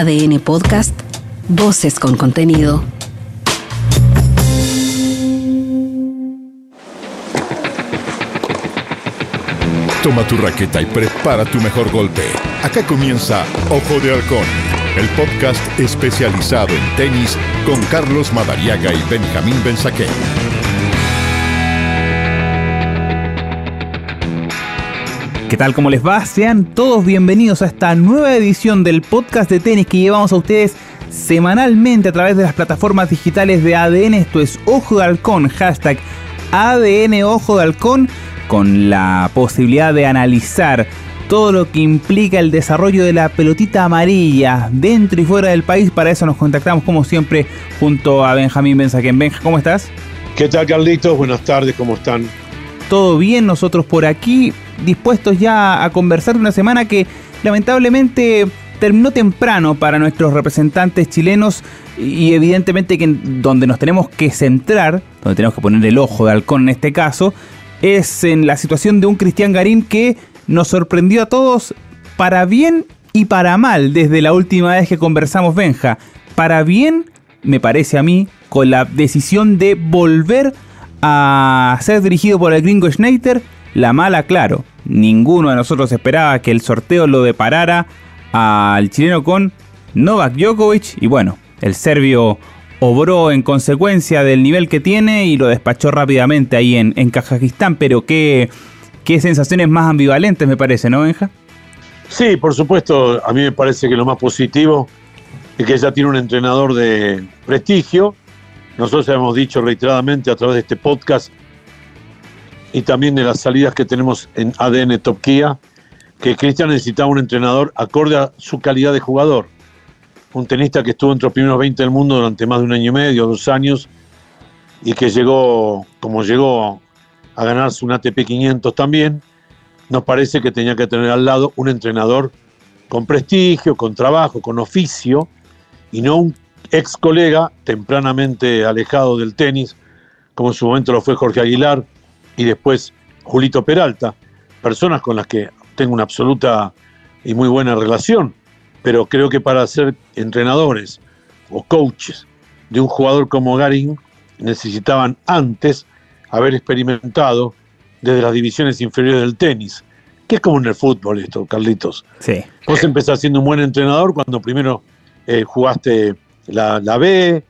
ADN Podcast, Voces con contenido. Toma tu raqueta y prepara tu mejor golpe. Acá comienza Ojo de Halcón, el podcast especializado en tenis con Carlos Madariaga y Benjamín Benzaquén. ¿Qué tal? ¿Cómo les va? Sean todos bienvenidos a esta nueva edición del podcast de tenis que llevamos a ustedes semanalmente a través de las plataformas digitales de ADN. Esto es Ojo de Halcón, hashtag ADN Ojo de Halcón, con la posibilidad de analizar todo lo que implica el desarrollo de la pelotita amarilla dentro y fuera del país. Para eso nos contactamos como siempre junto a Benjamín Benzaquén. Benja, ¿cómo estás? ¿Qué tal Carlitos? Buenas tardes, ¿cómo están? Todo bien, nosotros por aquí dispuestos ya a conversar de una semana que lamentablemente terminó temprano para nuestros representantes chilenos y evidentemente que donde nos tenemos que centrar, donde tenemos que poner el ojo de halcón en este caso, es en la situación de un Cristian Garín que nos sorprendió a todos para bien y para mal desde la última vez que conversamos Benja. Para bien, me parece a mí, con la decisión de volver a ser dirigido por el gringo Schneider, la mala, claro, ninguno de nosotros esperaba que el sorteo lo deparara al chileno con Novak Djokovic y bueno, el serbio obró en consecuencia del nivel que tiene y lo despachó rápidamente ahí en, en Kazajistán, pero qué, qué sensaciones más ambivalentes me parece, ¿no, Benja? Sí, por supuesto, a mí me parece que lo más positivo es que ya tiene un entrenador de prestigio. Nosotros hemos dicho reiteradamente a través de este podcast y también de las salidas que tenemos en ADN Top que Cristian necesitaba un entrenador acorde a su calidad de jugador. Un tenista que estuvo entre los primeros 20 del mundo durante más de un año y medio, dos años, y que llegó, como llegó a ganarse un ATP 500 también, nos parece que tenía que tener al lado un entrenador con prestigio, con trabajo, con oficio, y no un ex colega tempranamente alejado del tenis, como en su momento lo fue Jorge Aguilar, y después Julito Peralta, personas con las que tengo una absoluta y muy buena relación, pero creo que para ser entrenadores o coaches de un jugador como Garín necesitaban antes haber experimentado desde las divisiones inferiores del tenis, que es como en el fútbol esto, Carlitos. Sí. Vos empezás siendo un buen entrenador cuando primero eh, jugaste la, B,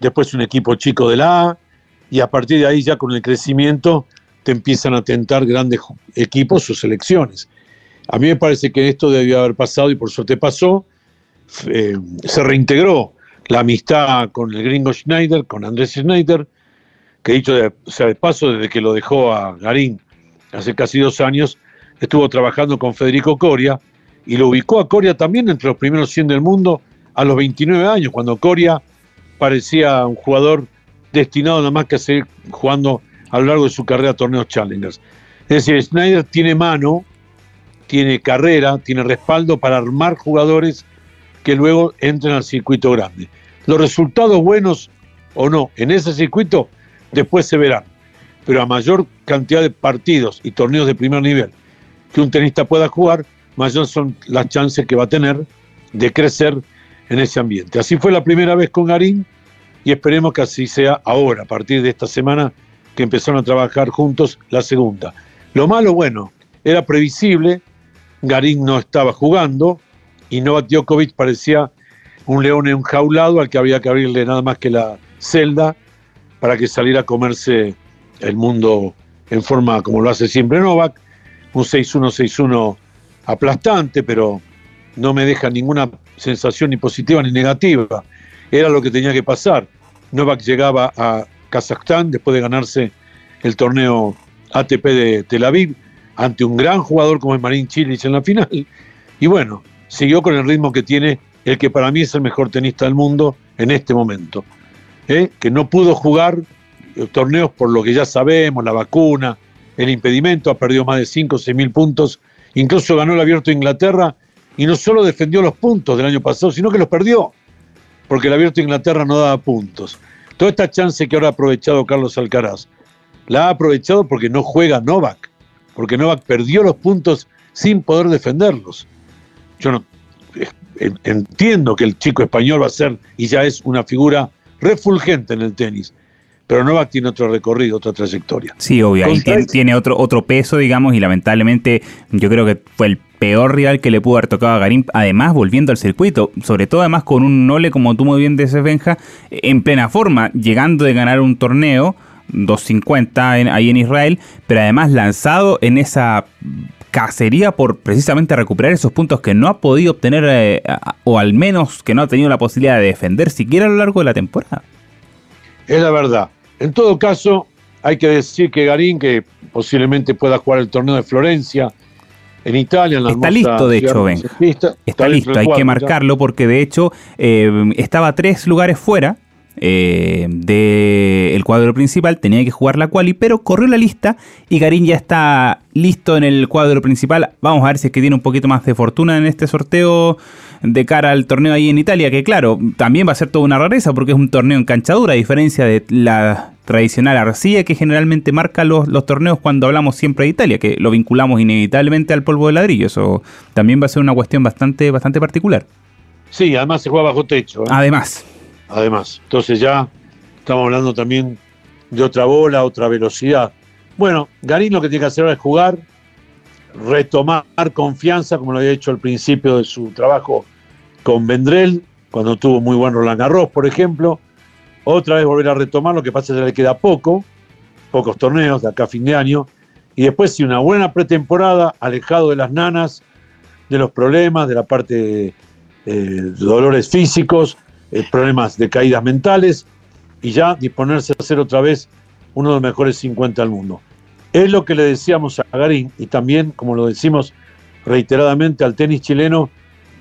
después un equipo chico de la A, y a partir de ahí ya con el crecimiento te empiezan a tentar grandes equipos o selecciones. A mí me parece que esto debió haber pasado y por suerte pasó. Eh, se reintegró la amistad con el gringo Schneider, con Andrés Schneider, que dicho sea, de paso, desde que lo dejó a Garín hace casi dos años, estuvo trabajando con Federico Coria y lo ubicó a Coria también entre los primeros 100 del mundo a los 29 años, cuando Coria parecía un jugador destinado nada más que a seguir jugando a lo largo de su carrera a torneos Challengers. Es decir, Schneider tiene mano, tiene carrera, tiene respaldo para armar jugadores que luego entren al circuito grande. Los resultados buenos o no en ese circuito después se verán, pero a mayor cantidad de partidos y torneos de primer nivel que un tenista pueda jugar, mayor son las chances que va a tener de crecer en ese ambiente. Así fue la primera vez con Garín y esperemos que así sea ahora, a partir de esta semana que empezaron a trabajar juntos la segunda. Lo malo, bueno, era previsible, Garín no estaba jugando y Novak Djokovic parecía un león enjaulado al que había que abrirle nada más que la celda para que saliera a comerse el mundo en forma como lo hace siempre Novak, un 6-1-6-1 aplastante, pero no me deja ninguna sensación ni positiva ni negativa. Era lo que tenía que pasar. Novak llegaba a Kazajstán después de ganarse el torneo ATP de Tel Aviv ante un gran jugador como es Marín Chilich en la final. Y bueno, siguió con el ritmo que tiene el que para mí es el mejor tenista del mundo en este momento. ¿eh? Que no pudo jugar eh, torneos por lo que ya sabemos, la vacuna, el impedimento, ha perdido más de 5 o 6 mil puntos, incluso ganó el abierto de Inglaterra y no solo defendió los puntos del año pasado, sino que los perdió, porque el abierto de Inglaterra no daba puntos. Toda esta chance que ahora ha aprovechado Carlos Alcaraz, la ha aprovechado porque no juega Novak, porque Novak perdió los puntos sin poder defenderlos. Yo no, entiendo que el chico español va a ser y ya es una figura refulgente en el tenis. Pero Novak tiene otro recorrido, otra trayectoria. Sí, obvio, ahí tiene, otro, otro peso, digamos, y lamentablemente yo creo que fue el peor rival que le pudo haber tocado a Garín, además volviendo al circuito, sobre todo además con un Nole, como tú muy bien dices, Benja, en plena forma, llegando de ganar un torneo, 250 ahí en Israel, pero además lanzado en esa cacería por precisamente recuperar esos puntos que no ha podido obtener, eh, o al menos que no ha tenido la posibilidad de defender siquiera a lo largo de la temporada. Es la verdad. En todo caso, hay que decir que Garín, que posiblemente pueda jugar el torneo de Florencia en Italia, en la Está listo, de hecho, ven. Está, listo, hay que marcarlo porque de hecho eh, estaba tres lugares fuera eh, del cuadro principal, tenía que jugar la quali, pero corrió la lista y Garín ya está listo en el cuadro principal. Vamos a ver si es que tiene un poquito más de fortuna en este sorteo de cara al torneo ahí en Italia, que claro, también va a ser toda una rareza porque es un torneo en canchadura, a diferencia de la tradicional arcilla que generalmente marca los, los, torneos cuando hablamos siempre de Italia, que lo vinculamos inevitablemente al polvo de ladrillo. Eso también va a ser una cuestión bastante, bastante particular. Sí, además se juega bajo techo. ¿eh? Además además. Entonces ya estamos hablando también de otra bola, otra velocidad. Bueno, Garín lo que tiene que hacer es jugar, retomar confianza, como lo había hecho al principio de su trabajo con Vendrell, cuando tuvo muy buen Roland Garros, por ejemplo. Otra vez volver a retomar, lo que pasa es que le queda poco, pocos torneos de acá a fin de año. Y después, si una buena pretemporada, alejado de las nanas, de los problemas, de la parte de eh, dolores físicos, eh, problemas de caídas mentales y ya disponerse a ser otra vez uno de los mejores 50 del mundo. Es lo que le decíamos a Garín y también, como lo decimos reiteradamente al tenis chileno,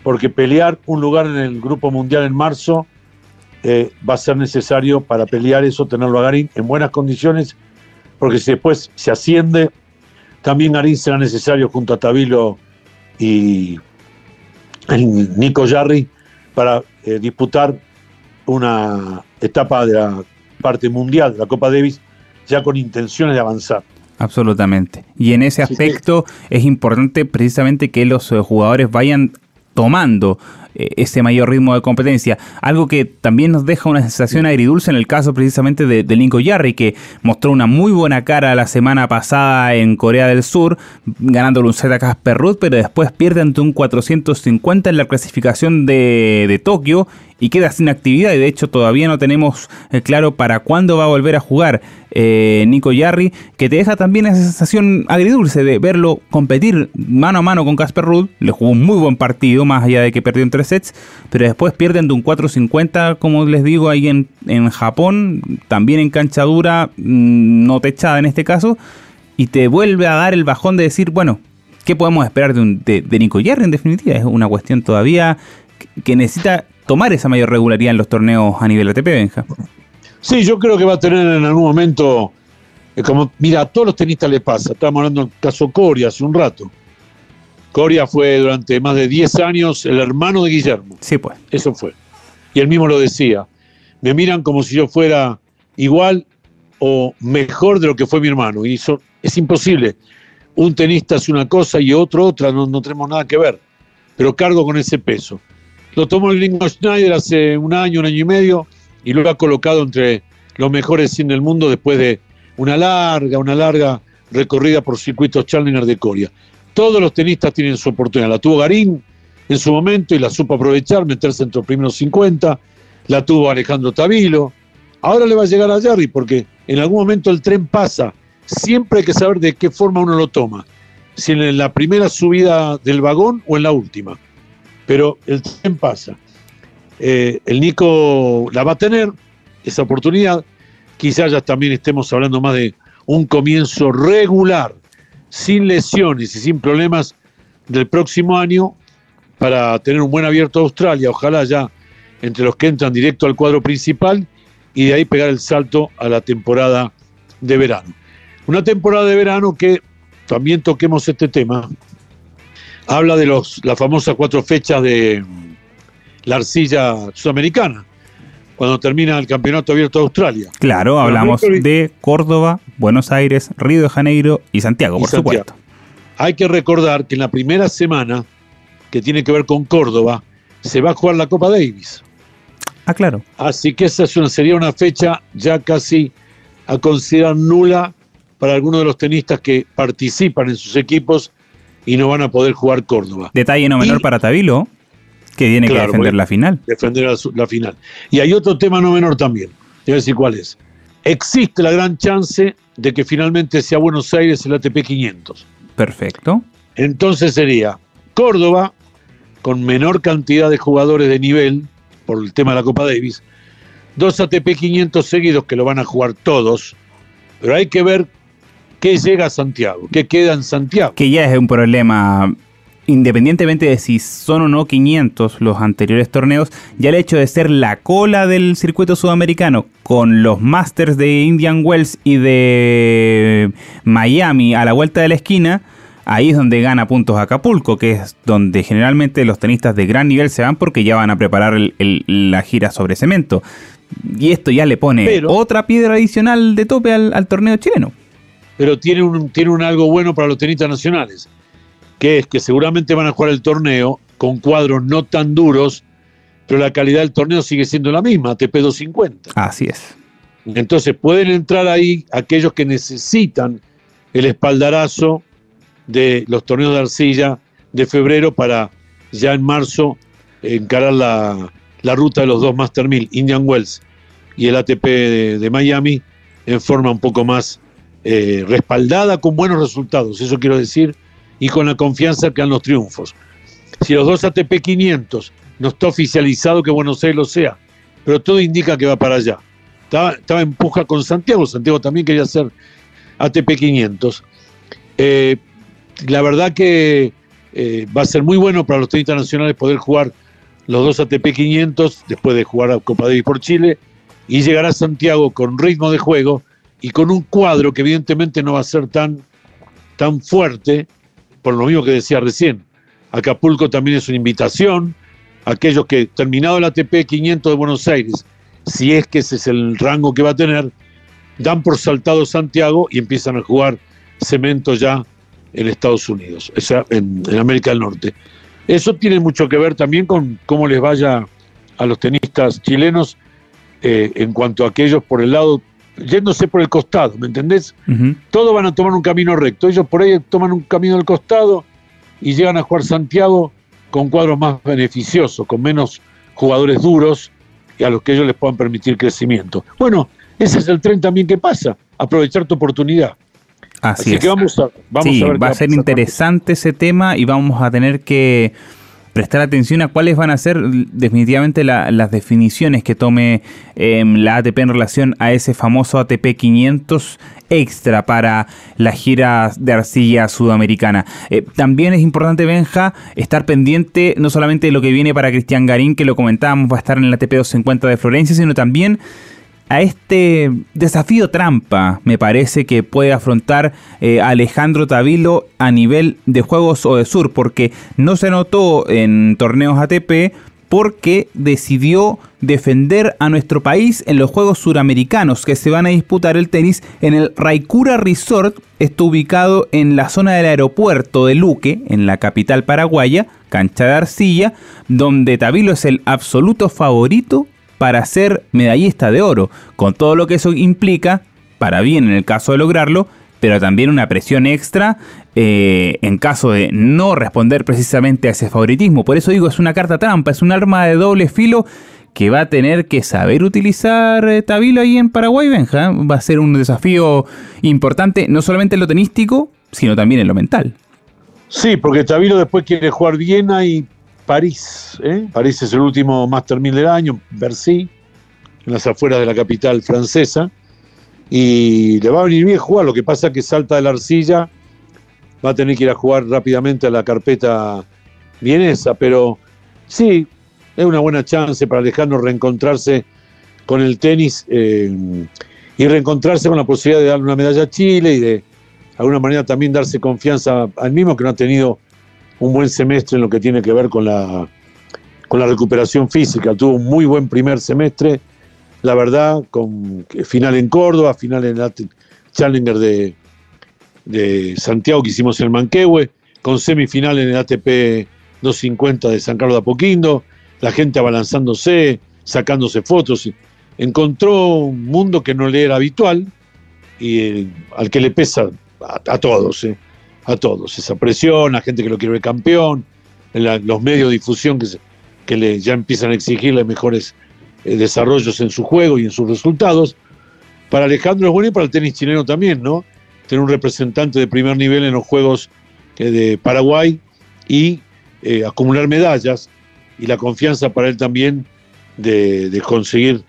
porque pelear un lugar en el Grupo Mundial en marzo eh, va a ser necesario para pelear eso, tenerlo a Garín en buenas condiciones, porque si después se asciende, también Garín será necesario junto a Tabilo y Nico Jarry para eh, disputar una etapa de la parte mundial de la Copa Davis ya con intenciones de avanzar. Absolutamente. Y en ese aspecto es importante precisamente que los eh, jugadores vayan tomando ese mayor ritmo de competencia. Algo que también nos deja una sensación agridulce en el caso precisamente de, de Linko Yarri, que mostró una muy buena cara la semana pasada en Corea del Sur, ganándole un set a Casper Ruth, pero después pierde ante un 450 en la clasificación de, de Tokio y queda sin actividad y de hecho todavía no tenemos eh, claro para cuándo va a volver a jugar eh, Nico Yarri, que te deja también esa sensación agridulce de verlo competir mano a mano con Casper Ruud, le jugó un muy buen partido, más allá de que perdió en tres sets, pero después pierden de un 4.50, como les digo, ahí en, en Japón, también en cancha dura, mm, no techada en este caso, y te vuelve a dar el bajón de decir, bueno, ¿qué podemos esperar de, un, de, de Nico Yarri en definitiva? Es una cuestión todavía que necesita tomar esa mayor regularidad en los torneos a nivel ATP, Benja. Sí, yo creo que va a tener en algún momento, eh, como, mira, a todos los tenistas le pasa, estábamos hablando del caso Coria hace un rato. Coria fue durante más de 10 años el hermano de Guillermo. Sí, pues. Eso fue. Y él mismo lo decía. Me miran como si yo fuera igual o mejor de lo que fue mi hermano. Y eso es imposible. Un tenista es una cosa y otro otra, no, no tenemos nada que ver. Pero cargo con ese peso. Lo tomó el gringo Schneider hace un año, un año y medio, y lo ha colocado entre los mejores 100 del mundo después de una larga, una larga recorrida por circuitos Challenger de Corea. Todos los tenistas tienen su oportunidad. La tuvo Garín en su momento y la supo aprovechar, meterse entre los primeros 50. La tuvo Alejandro Tavilo. Ahora le va a llegar a Jerry porque en algún momento el tren pasa. Siempre hay que saber de qué forma uno lo toma. Si en la primera subida del vagón o en la última pero el tren pasa. Eh, el Nico la va a tener, esa oportunidad. Quizás ya también estemos hablando más de un comienzo regular, sin lesiones y sin problemas del próximo año, para tener un buen abierto a Australia, ojalá ya entre los que entran directo al cuadro principal y de ahí pegar el salto a la temporada de verano. Una temporada de verano que también toquemos este tema, habla de los, las famosas cuatro fechas de la arcilla sudamericana, cuando termina el Campeonato Abierto de Australia. Claro, hablamos de Córdoba, Buenos Aires, Río de Janeiro y Santiago, por supuesto. Hay que recordar que en la primera semana que tiene que ver con Córdoba, se va a jugar la Copa Davis. Ah, claro. Así que esa sería una fecha ya casi a considerar nula para algunos de los tenistas que participan en sus equipos y no van a poder jugar Córdoba. Detalle no menor para Tabilo, que tiene que defender la final. Defender la, final. Y hay otro tema no menor también. Te voy a decir cuál es. Existe la gran chance de que finalmente sea Buenos Aires el ATP 500. Perfecto. Entonces sería Córdoba, con menor cantidad de jugadores de nivel, por el tema de la Copa Davis, dos ATP 500 seguidos que lo van a jugar todos, pero hay que ver qué llega a Santiago, qué queda en Santiago. Que ya es un problema, independientemente de si son o no 500 los anteriores torneos, ya el hecho de ser la cola del circuito sudamericano con los Masters de Indian Wells y de Miami a la vuelta de la esquina, ahí es donde gana puntos Acapulco, que es donde generalmente los tenistas de gran nivel se van porque ya van a preparar la gira sobre cemento. Y esto ya le pone otra piedra adicional de tope al, torneo chileno. Pero tiene un, tiene un algo bueno para los tenistas nacionales, que es que seguramente van a jugar el torneo con cuadros no tan duros, pero la calidad del torneo sigue siendo la misma, ATP 250. Así es. Entonces pueden entrar ahí aquellos que necesitan el espaldarazo de los torneos de arcilla de febrero para ya en marzo encarar la, ruta de los dos Master 1000, Indian Wells y el ATP de, Miami, en forma un poco más eh, respaldada con buenos resultados, eso quiero decir, y con la confianza que dan los triunfos. Si los dos ATP 500 no está oficializado que Buenos Aires lo sea, pero todo indica que va para allá. Estaba, estaba en puja con Santiago, Santiago también quería hacer ATP 500. Eh, la verdad que eh, va a ser muy bueno para los tenistas nacionales poder jugar los dos ATP 500 después de jugar a Copa Davis por Chile y llegar a Santiago con ritmo de juego y con un cuadro que evidentemente no va a ser tan, tan fuerte, por lo mismo que decía recién. Acapulco también es una invitación aquellos que, terminado el ATP 500 de Buenos Aires, si es que ese es el rango que va a tener, dan por saltado Santiago y empiezan a jugar cemento ya en Estados Unidos, o sea, en, América del Norte. Eso tiene mucho que ver también con cómo les vaya a los tenistas chilenos eh, en cuanto a aquellos por el lado, yéndose por el costado, ¿me entendés? Todos van a tomar un camino recto, ellos por ahí toman un camino del costado y llegan a jugar Santiago con cuadros más beneficiosos, con menos jugadores duros y a los que ellos les puedan permitir crecimiento. Bueno, ese es el tren también que pasa, aprovechar tu oportunidad. Así, que vamos a, ver va a ser interesante ese tema y vamos a tener que prestar atención a cuáles van a ser definitivamente las definiciones que tome em, la ATP en relación a ese famoso ATP 500 extra para la gira de arcilla sudamericana. Eh, también es importante, Benja, estar pendiente no solamente de lo que viene para Cristian Garín, que lo comentábamos, va a estar en el ATP 250 de Florencia, sino también a este desafío trampa, me parece que puede afrontar eh, Alejandro Tavilo a nivel de juegos o de sur, porque no se notó en torneos ATP porque decidió defender a nuestro país en los Juegos Suramericanos que se van a disputar el tenis en el Raikura Resort, está ubicado en la zona del aeropuerto de Luque, en la capital paraguaya, cancha de arcilla, donde Tavilo es el absoluto favorito para ser medallista de oro, con todo lo que eso implica, para bien en el caso de lograrlo, pero también una presión extra eh, en caso de no responder precisamente a ese favoritismo. Por eso digo, es una carta trampa, es un arma de doble filo que va a tener que saber utilizar eh, Tabilo ahí en Paraguay, Benja. Va a ser un desafío importante, no solamente en lo tenístico, sino también en lo mental. Sí, porque Tabilo después quiere jugar Viena y París. ¿eh? París es el último Master 1000 del año, Bercy, en las afueras de la capital francesa. Y le va a venir bien jugar. Lo que pasa es que salta de la arcilla, va a tener que ir a jugar rápidamente a la carpeta vienesa. Pero sí, es una buena chance para dejarnos reencontrarse con el tenis eh, y reencontrarse con la posibilidad de darle una medalla a Chile y de alguna manera también darse confianza al mismo que no ha tenido un buen semestre en lo que tiene que ver con la, con la recuperación física. Tuvo un muy buen primer semestre, la verdad, con final en Córdoba, final en el Challenger de, de Santiago que hicimos en Manquehue, con semifinal en el ATP 250 de San Carlos de Apoquindo, la gente abalanzándose, sacándose fotos. Encontró un mundo que no le era habitual y eh, al que le pesa a, todos, eh, a todos. Esa presión, la gente que lo quiere ver campeón, los medios de difusión que, que le, ya empiezan a exigirle mejores eh, desarrollos en su juego y en sus resultados. Para Alejandro es bueno y para el tenis chileno también, ¿no? Tener un representante de primer nivel en los Juegos de Paraguay y acumular medallas y la confianza para él también de, conseguir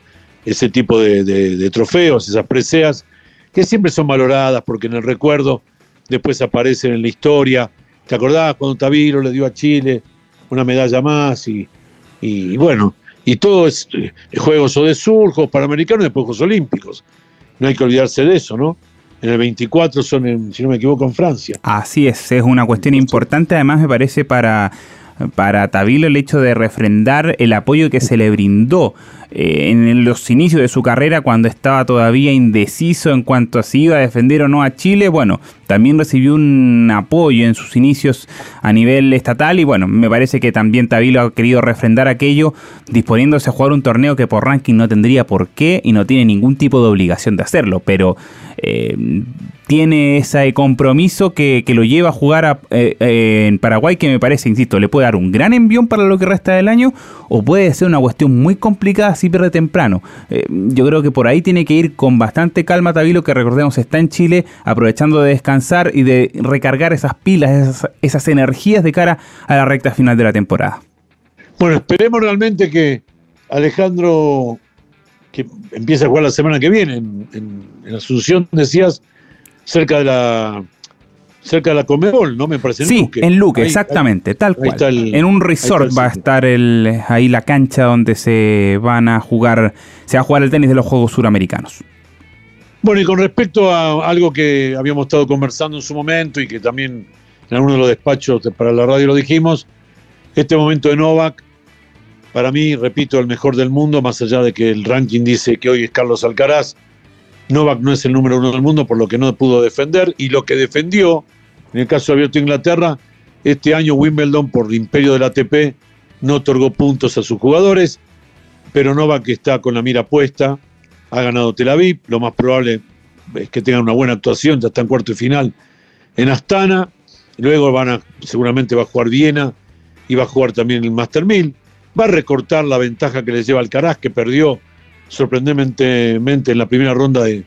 ese tipo de, trofeos, esas preseas, que siempre son valoradas porque en el recuerdo después aparecen en la historia. ¿Te acordás cuando Taviro le dio a Chile una medalla más? Y, bueno, y todo es eh, Juegos o de Sur, Juegos Panamericanos y después Juegos Olímpicos. No hay que olvidarse de eso, ¿no? En el 24 son, en, si no me equivoco, en Francia. Así es, es una cuestión importante, además me parece para para Tabilo el hecho de refrendar el apoyo que se le brindó eh, en los inicios de su carrera cuando estaba todavía indeciso en cuanto a si iba a defender o no a Chile. Bueno, también recibió un apoyo en sus inicios a nivel estatal y bueno, me parece que también Tabilo ha querido refrendar aquello disponiéndose a jugar un torneo que por ranking no tendría por qué y no tiene ningún tipo de obligación de hacerlo, pero eh, tiene ese compromiso que, lo lleva a jugar eh, eh, en Paraguay que me parece, insisto, le puede dar un gran envión para lo que resta del año o puede ser una cuestión muy complicada si pierde temprano. yo creo que por ahí tiene que ir con bastante calma Tabilo, que recordemos está en Chile, aprovechando de descansar y de recargar esas pilas, esas energías de cara a la recta final de la temporada. Bueno, esperemos realmente que Alejandro que empieza a jugar la semana que viene en, Asunción, decías, cerca de la cerca de la Comebol, ¿no? Me parece. Sí, en Luque, exactamente, tal cual. en un resort va a estar el, ahí la cancha donde se van a jugar, se va a jugar el tenis de los Juegos Suramericanos. Bueno, y con respecto a algo que habíamos estado conversando en su momento y que también en alguno de los despachos para la radio lo dijimos, este momento de Novak para mí, repito, el mejor del mundo, más allá de que el ranking dice que hoy es Carlos Alcaraz. Novak no es el número uno del mundo, por lo que no pudo defender. Y lo que defendió, en el caso de Abierto Inglaterra, este año Wimbledon, por imperio del ATP, no otorgó puntos a sus jugadores. Pero Novak está con la mira puesta, ha ganado Tel Aviv. Lo más probable es que tenga una buena actuación, ya está en cuarto y final en Astana. Luego van a, seguramente va a jugar Viena y va a jugar también el Master 1000 va a recortar la ventaja que le lleva Alcaraz, que perdió sorprendentemente en la primera ronda de,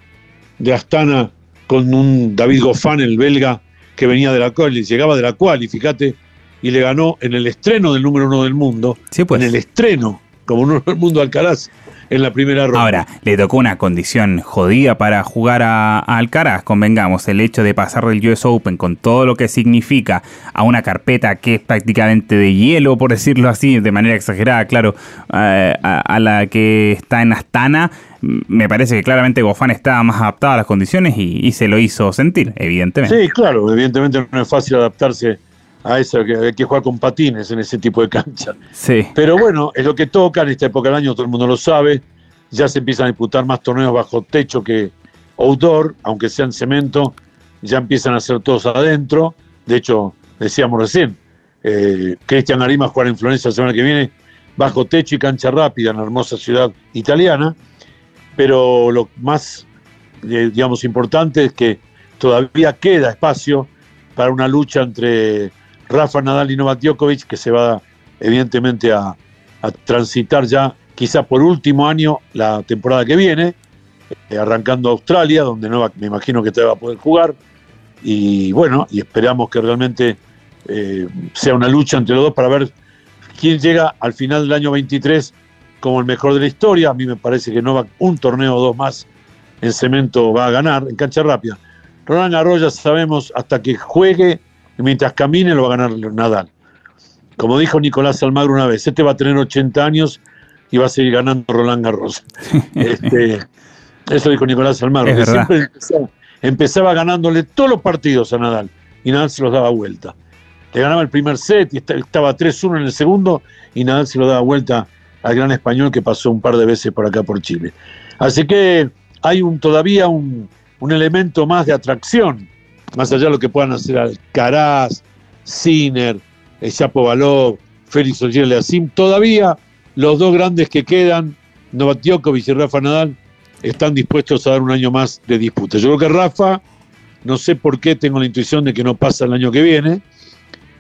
Astana con un David Goffin, el belga, que venía de la cual, llegaba de la cual, y fíjate, y le ganó en el estreno del número uno del mundo, sí, pues. en el estreno, como uno del mundo Alcaraz, en la primera ronda. Ahora, le tocó una condición jodida para jugar a, Alcaraz, convengamos, el hecho de pasar del US Open con todo lo que significa a una carpeta que es prácticamente de hielo, por decirlo así, de manera exagerada, claro, eh, a, la que está en Astana, me parece que claramente Gofán estaba más adaptado a las condiciones y, se lo hizo sentir, evidentemente. Sí, claro, evidentemente no es fácil adaptarse a eso, que hay que jugar con patines en ese tipo de cancha. Sí. Pero bueno, es lo que toca en esta época del año, todo el mundo lo sabe. Ya se empiezan a disputar más torneos bajo techo que outdoor, aunque sean cemento, ya empiezan a ser todos adentro. De hecho, decíamos recién, eh, Cristian Arima jugar en Florencia la semana que viene, bajo techo y cancha rápida en la hermosa ciudad italiana. Pero lo más, eh, digamos, importante es que todavía queda espacio para una lucha entre Rafa Nadal y Novak Djokovic, que se va evidentemente a, transitar ya quizá por último año la temporada que viene, eh, arrancando Australia, donde Novak me imagino que te va a poder jugar. Y bueno, y esperamos que realmente eh, sea una lucha entre los dos para ver quién llega al final del año 23 como el mejor de la historia. A mí me parece que Novak un torneo o dos más en cemento va a ganar, en cancha rápida. Roland Garros sabemos hasta que juegue y mientras camine lo va a ganar Nadal. Como dijo Nicolás Almagro una vez, este va a tener 80 años y va a seguir ganando Roland Garros. este, eso dijo Nicolás Almagro, que siempre empezaba, ganándole todos los partidos a Nadal y Nadal se los daba vuelta. Le ganaba el primer set y estaba 3-1 en el segundo y Nadal se lo daba vuelta al gran español que pasó un par de veces por acá por Chile. Así que hay un, todavía un, un elemento más de atracción más allá de lo que puedan hacer Alcaraz, Sinner, Chapo Baló, Félix Ogier Leacim. Todavía los dos grandes que quedan, Novak Djokovic y Rafa Nadal, están dispuestos a dar un año más de disputa. Yo creo que Rafa, no sé por qué tengo la intuición de que no pasa el año que viene,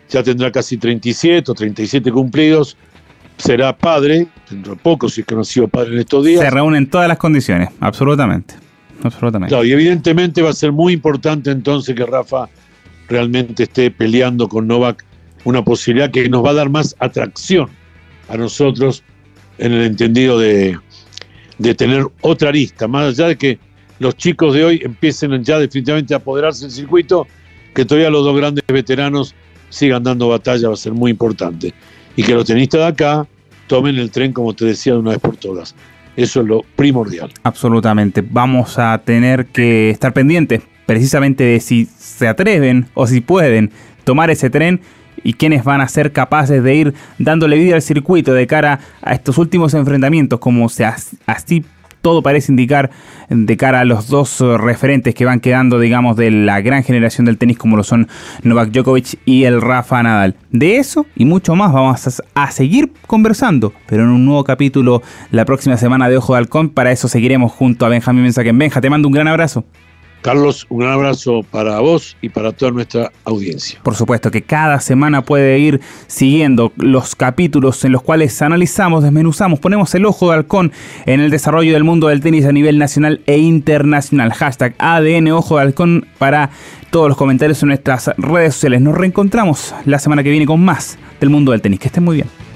ya tendrá casi 37 o 37 cumplidos, será padre, dentro de poco, si es que no ha sido padre en estos días. Se reúnen todas las condiciones, absolutamente. Absolutamente. Claro, y evidentemente va a ser muy importante entonces que Rafa realmente esté peleando con Novak una posibilidad que nos va a dar más atracción a nosotros en el entendido de, de tener otra arista, más allá de que los chicos de hoy empiecen ya definitivamente a apoderarse del circuito, que todavía los dos grandes veteranos sigan dando batalla va a ser muy importante. Y que los tenistas de acá tomen el tren, como te decía, de una vez por todas. Eso es lo primordial. Absolutamente. Vamos a tener que estar pendientes precisamente de si se atreven o si pueden tomar ese tren y quiénes van a ser capaces de ir dándole vida al circuito de cara a estos últimos enfrentamientos, como se así todo parece indicar de cara a los dos eh, referentes que van quedando, digamos, de la gran generación del tenis, como lo son Novak Djokovic y el Rafa Nadal. De eso y mucho más vamos a, seguir conversando, pero en un nuevo capítulo la próxima semana de Ojo de Halcón. Para eso seguiremos junto a Benjamín Mensaquén. Benja, te mando un gran abrazo. Carlos, un abrazo para vos y para toda nuestra audiencia. Por supuesto que cada semana puede ir siguiendo los capítulos en los cuales analizamos, desmenuzamos, ponemos el ojo de halcón en el desarrollo del mundo del tenis a nivel nacional e internacional. Hashtag ADN Ojo de Halcón para todos los comentarios en nuestras redes sociales. Nos reencontramos la semana que viene con más del mundo del tenis. Que estén muy bien.